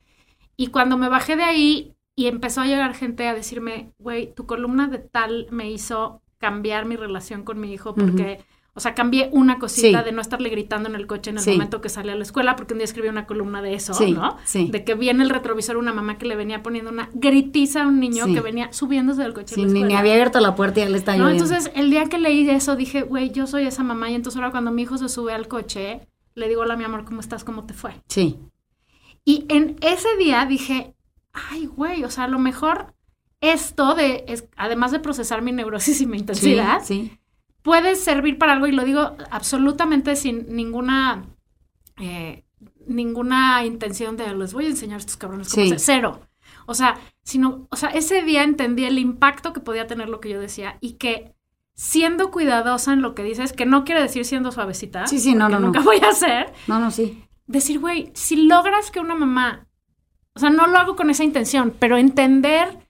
Y cuando me bajé de ahí y empezó a llegar gente a decirme, güey, tu columna de tal me hizo cambiar mi relación con mi hijo porque, o sea, cambié una cosita Sí. de no estarle gritando en el coche en el Sí. momento que salí a la escuela porque un día escribí una columna de eso, Sí, ¿no? sí. De que vi en el retrovisor una mamá que le venía poniendo una gritiza a un niño que venía subiéndose del coche. a Sí, la ni, ni había abierto la puerta y ya le está No, entonces el día que leí eso dije, güey, yo soy esa mamá y entonces ahora cuando mi hijo se sube al coche, le digo, hola mi amor, ¿cómo estás? ¿Cómo te fue? Sí. Y en ese día dije, ay, güey, o sea, a lo mejor esto de, es- además de procesar mi neurosis y mi intensidad, sí. Puede servir para algo y lo digo absolutamente sin ninguna, eh, ninguna intención de les voy a enseñar a estos cabrones cómo Sí. ser cero. O sea, sino, o sea, ese día entendí el impacto que podía tener lo que yo decía y que siendo cuidadosa en lo que dices, que no quiere decir siendo suavecita, Sí, sí, no, no, no. nunca voy a hacer, No, no, sí. decir, güey, si logras que una mamá, o sea, no lo hago con esa intención, pero entender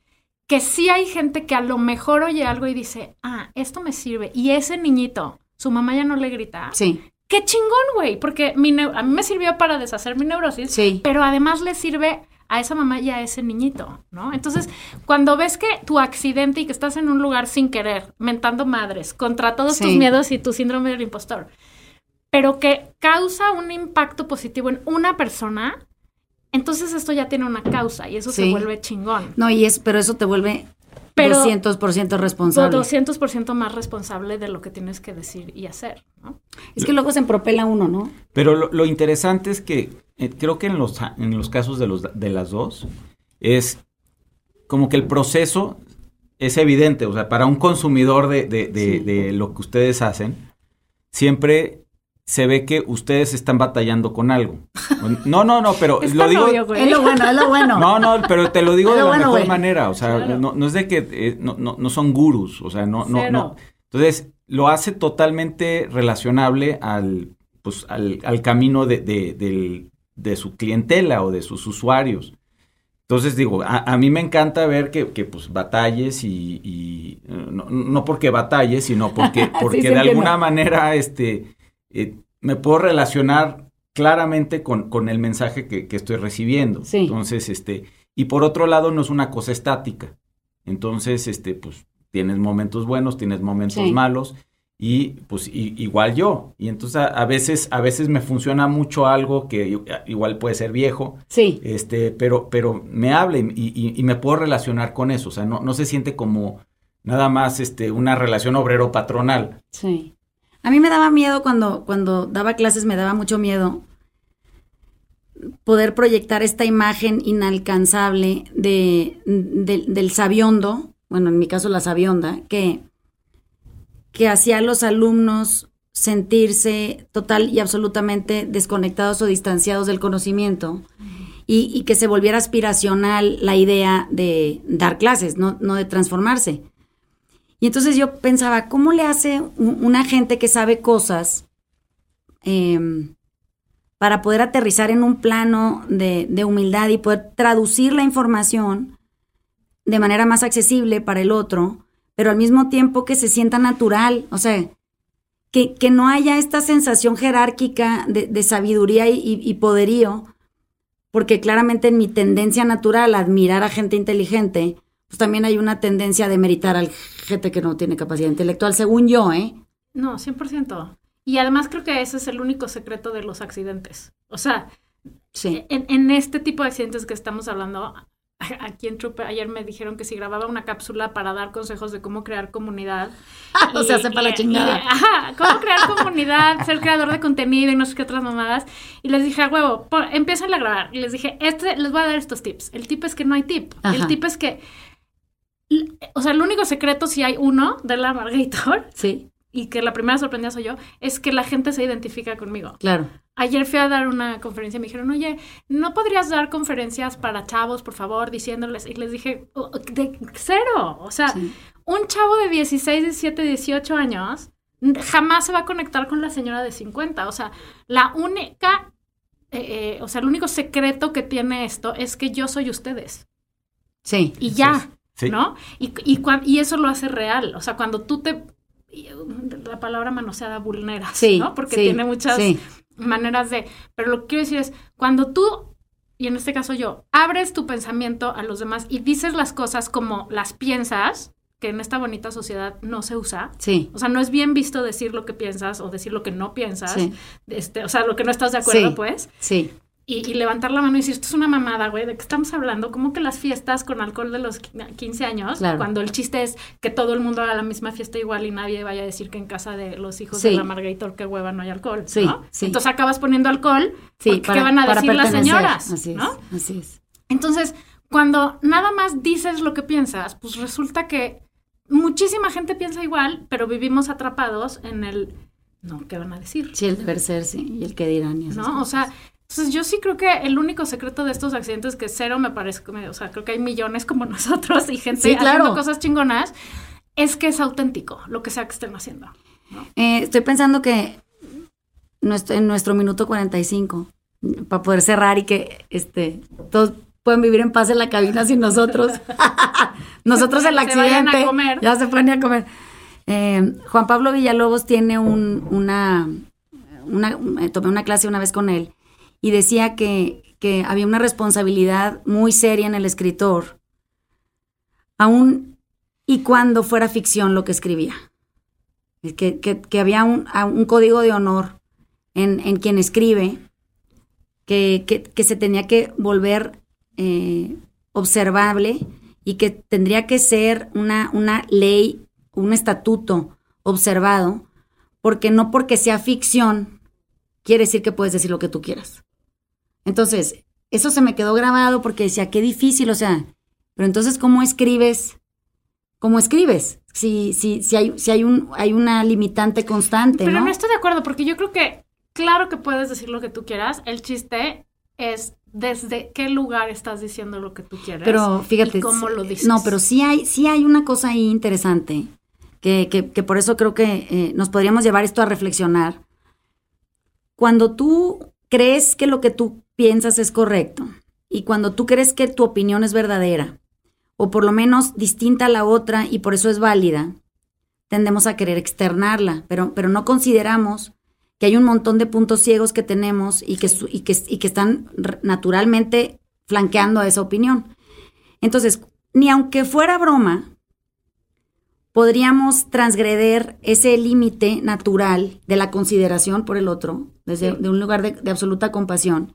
que sí hay gente que a lo mejor oye algo y dice, ah, esto me sirve, y ese niñito, su mamá ya no le grita, Sí, qué chingón, güey, porque mi a mí me sirvió para deshacer mi neurosis, sí. pero además le sirve a esa mamá y a ese niñito, ¿no? Entonces, cuando ves que tu accidente y que estás en un lugar sin querer, mentando madres, contra todos tus miedos y tu síndrome del impostor, pero que causa un impacto positivo en una persona, entonces esto ya tiene una causa y eso se vuelve chingón. No, y es, pero eso te vuelve Pero- 200% responsable. 200% más responsable de lo que tienes que decir y hacer, ¿no? Es que luego se empropela uno, ¿no? Pero lo, lo interesante es que eh, creo que en los, en los casos de, los, de las dos es como que el proceso es evidente. O sea, para un consumidor de, de- de- Sí. de lo que ustedes hacen, siempre se ve que ustedes están batallando con algo. No, no, no, pero Es lo digo... Es lo bueno, es lo bueno. No, no, pero te lo digo de la bueno, mejor güey. manera. O sea, Claro. no, no es de que eh, no, no, no son gurús. O sea, no, no, Cero. no. Entonces, lo hace totalmente relacionable al, pues, al, al camino de, de, del- de su clientela o de sus usuarios. Entonces, digo, a, a mí me encanta ver que, que, pues, batalles y, y, eh, no, no porque batalles, sino porque, porque sí de entiendo. alguna manera, este, eh, me puedo relacionar claramente con, con el mensaje que, que estoy recibiendo. Sí. Entonces, este, y por otro lado, no es una cosa estática. Entonces, este, pues, tienes momentos buenos, tienes momentos Sí. malos, y pues i- igual yo. Y entonces a, a veces, a veces me funciona mucho algo que igual puede ser viejo, Sí. este, pero, pero me habla y, y- y me puedo relacionar con eso. O sea, no, no se siente como nada más este, una relación obrero-patronal. Sí. A mí me daba miedo cuando, cuando daba clases, me daba mucho miedo poder proyectar esta imagen inalcanzable de, de- del sabiondo, bueno, en mi caso la sabionda, que, que hacía a los alumnos sentirse total y absolutamente desconectados o distanciados del conocimiento y, y que se volviera aspiracional la idea de dar clases, no, no de transformarse. Y entonces yo pensaba, ¿cómo le hace un- una gente que sabe cosas em, para poder aterrizar en un plano de, humildad y poder traducir la información de manera más accesible para el otro, pero al mismo tiempo que se sienta natural? O sea, que, que no haya esta sensación jerárquica de, sabiduría y poderío, porque claramente en mi tendencia natural a admirar a gente inteligente, pues también hay una tendencia de meritar a gente que no tiene capacidad intelectual, según yo, ¿eh? No, 100%. Y además creo que ese es el único secreto de los accidentes. O sea, Sí. en, en este tipo de accidentes que estamos hablando, aquí en Trupe ayer me dijeron que si grababa una cápsula para dar consejos de cómo crear comunidad. o sea, sepa la chingada. y- ajá, cómo crear comunidad, ser creador de contenido y no sé qué otras mamadas. Y les dije, a huevo, empiezan a grabar. Y les dije, este, les voy a dar estos tips. El tip es que no hay tip. Ajá. El tip es que o sea, el único secreto, si hay uno de la Margator, Sí, y que la primera sorprendida soy yo, es que la gente se identifica conmigo. claro. Ayer fui a dar una conferencia y me dijeron, oye, ¿no podrías dar conferencias para chavos, por favor, diciéndoles? Y les dije, "Oh, de cero. O sea, Sí. un chavo de 16, 17, 18 años jamás se va a conectar con la señora de 50. O sea, la única, eh, eh, o sea, el único secreto que tiene esto es que yo soy ustedes. Sí. Y ya, Sí. ¿no? Y, y, cuan- y eso lo hace real. O sea, cuando tú te... uh, La palabra manoseada vulneras, Sí. ¿no? Porque sí, tiene muchas Sí, maneras de... Pero lo que quiero decir es, cuando tú, y en este caso yo, abres tu pensamiento a los demás y dices las cosas como las piensas, que en esta bonita sociedad no se usa. sí. O sea, no es bien visto decir lo que piensas o decir lo que no piensas. Sí. Este, o sea, lo que no estás de acuerdo, Sí. pues. Sí, Y, y levantar la mano y decir, esto es una mamada, güey, ¿de qué estamos hablando? ¿Cómo que las fiestas con alcohol de los 15 años? Claro. Cuando el chiste es que todo el mundo haga la misma fiesta igual y nadie vaya a decir que en casa de los hijos Sí. de la Margator que hueva no hay alcohol, Sí, ¿no? sí. Entonces acabas poniendo alcohol, sí. porque ¿qué van a para decir las señoras? Así es, ¿no? así es. Entonces, cuando nada más dices lo que piensas, pues resulta que muchísima gente piensa igual, pero vivimos atrapados en el, no, ¿qué van a decir? Sí, el deber ser, sí, y el que dirán. y ¿no? O sea, entonces yo sí creo que el único secreto de estos accidentes que cero me parece, o sea, creo que hay millones como nosotros y gente Sí, claro. haciendo cosas chingonas, es que es auténtico lo que sea que estén haciendo. Eh, estoy pensando que nuestro, en nuestro minuto 45, para poder cerrar y que este todos pueden vivir en paz en la cabina sin nosotros. nosotros el Se vayan a accidente. comer. Ya se pueden ir a comer. Eh, Juan Pablo Villalobos tiene un, una, una, eh, tomé una clase una vez con él y decía que, que había una responsabilidad muy seria en el escritor, aún y cuando fuera ficción lo que escribía. Que, que- había un, un código de honor en, en quien escribe, que, que- que se tenía que volver eh, observable y que tendría que ser una, una ley, un estatuto observado, porque no porque sea ficción quiere decir que puedes decir lo que tú quieras. Entonces, eso se me quedó grabado porque decía, qué difícil, o sea, pero entonces, ¿cómo escribes? ¿Cómo escribes? Si, si, si, hay, si hay, un, hay una limitante constante, Pero ¿no? no estoy de acuerdo, porque yo creo que, claro que puedes decir lo que tú quieras, el chiste es desde qué lugar estás diciendo lo que tú quieres. Pero fíjate. y cómo lo dices. No, pero sí hay, sí hay una cosa ahí interesante, que, que, que por eso creo que eh, nos podríamos llevar esto a reflexionar. Cuando tú crees que lo que tú piensas es correcto y cuando tú crees que tu opinión es verdadera, o por lo menos distinta a la otra y por eso es válida, tendemos a querer externarla, pero, pero no consideramos que hay un montón de puntos ciegos que tenemos y que, y que, y que están naturalmente flanqueando a esa opinión. Entonces, ni aunque fuera broma, podríamos transgreder ese límite natural de la consideración por el otro, desde Sí. de un lugar de, de absoluta compasión.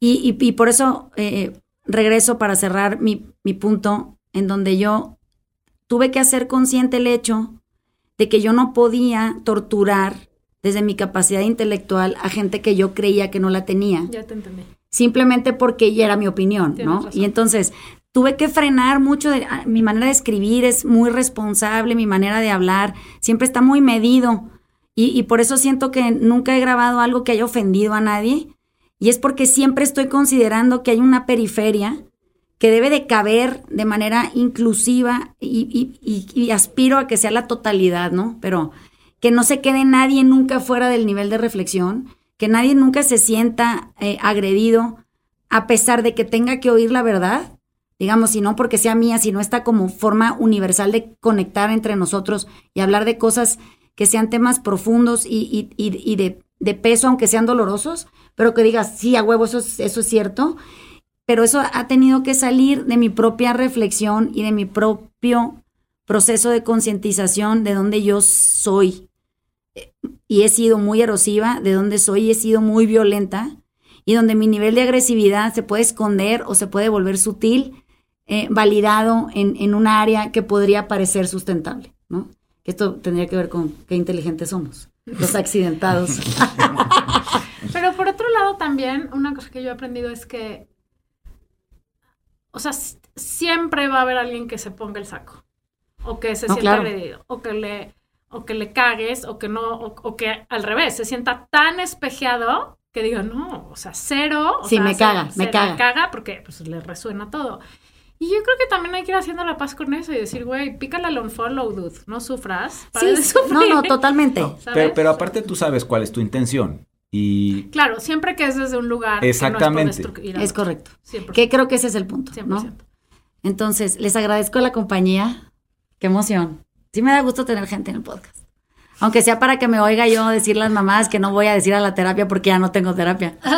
Y, y- y por eso eh, regreso para cerrar mi, mi punto en donde yo tuve que hacer consciente el hecho de que yo no podía torturar desde mi capacidad intelectual a gente que yo creía que no la tenía Ya te entendí. simplemente porque ya era mi opinión, Tienes ¿no? razón. Y entonces tuve que frenar mucho de ah, mi manera de escribir es muy responsable, mi manera de hablar siempre está muy medido y, y por eso siento que nunca he grabado algo que haya ofendido a nadie y es porque siempre estoy considerando que hay una periferia que debe de caber de manera inclusiva y, aspiro a que sea la totalidad, ¿no? Pero que no se quede nadie nunca fuera del nivel de reflexión, que nadie nunca se sienta eh, agredido a pesar de que tenga que oír la verdad, digamos, y no porque sea mía, sino esta como forma universal de conectar entre nosotros y hablar de cosas que sean temas profundos y- y de, de peso, aunque sean dolorosos, pero que digas, sí, a huevo, eso es, eso es cierto, pero eso ha tenido que salir de mi propia reflexión y de mi propio proceso de concientización de donde yo soy. Y he sido muy erosiva, de donde soy y he sido muy violenta, y donde mi nivel de agresividad se puede esconder o se puede volver sutil, eh, validado en, en un área que podría parecer sustentable, ¿no? Que esto tendría que ver con qué inteligentes somos, los accidentados. Pero por otro lado también, una cosa que yo he aprendido es que, o sea, siempre va a haber alguien que se ponga el saco. O que se No, sienta claro. agredido. O que le, o que le cagues, o que no, o, o que al revés, se sienta tan espejeado que diga, no, o sea, cero. o Sí, sea, me se- caga, se me caga porque pues le resuena todo. Y yo creo que también hay que ir haciendo la paz con eso y decir, güey, pícale al unfollow, dude, no sufras. para Sí, de sí, sufrir. no, no, totalmente. ¿sabes? Pero, pero aparte tú sabes cuál es tu intención. Y Claro, siempre que es desde un lugar Exactamente. que no es, Es correcto. 100%. Que creo que ese es el punto, 100%. ¿no? Entonces, les agradezco la compañía. Qué emoción. Sí me da gusto tener gente en el podcast. Aunque sea para que me oiga yo decir las mamás que no voy a decir a la terapia porque ya no tengo terapia.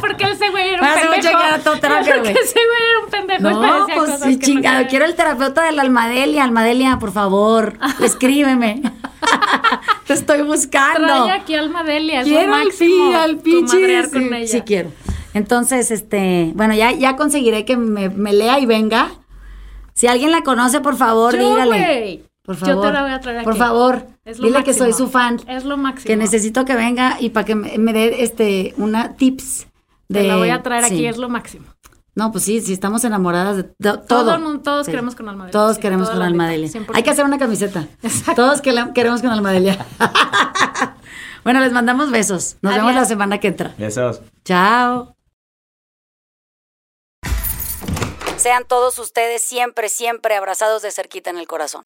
Porque ese güey era un Me hace mucho pendejo. que era todo terapia, Porque güey. ese güey era un pendejo. me No, decía pues cosas sí, que chingado. Quiero el terapeuta de la Almadelia. Almadelia, por favor, escríbeme. Te estoy buscando. Trae aquí alma Delia, es Quiero lo al máximo. al pinche. Sí, con ella. sí quiero. Entonces, este, bueno, ya, ya conseguiré que me, me lea y venga. Si alguien la conoce, por favor, Yo, dígale. güey. Por Yo favor. te la voy a traer aquí. Por favor, Es lo dile que soy su fan. Es lo máximo. Que necesito que venga y para que me, me dé este una tips de Te la voy a traer sí. aquí, es lo máximo. No, pues sí, sí estamos enamoradas de to- todo. Todo el mundo- todos Sí. queremos con Almadelia, Todos sí, queremos con Almadelia. neta, 100%. Hay que hacer una camiseta. Exacto. Todos que queremos con Almadelia. bueno, les mandamos besos. Nos vemos la semana que entra. esos. Chao. Sean todos ustedes siempre, siempre abrazados de cerquita en el corazón.